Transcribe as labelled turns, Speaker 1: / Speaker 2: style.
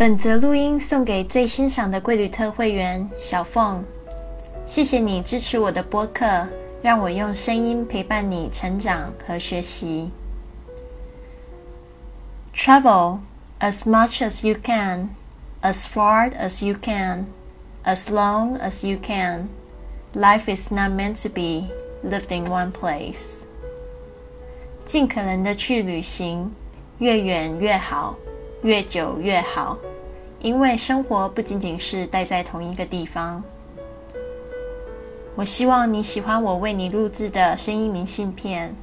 Speaker 1: 本则录音送给最欣赏的贵旅特会员小凤，谢谢你支持我的播客，让我用声音陪伴你成长和学习。Travel as much as you can, as far as you can, as long as you can. Life is not meant to be lived in one place. 尽可能的去旅行，越远越好，越久越好。 因为生活不仅仅是待在同一个地方。我希望你喜欢我为你录制的声音明信片。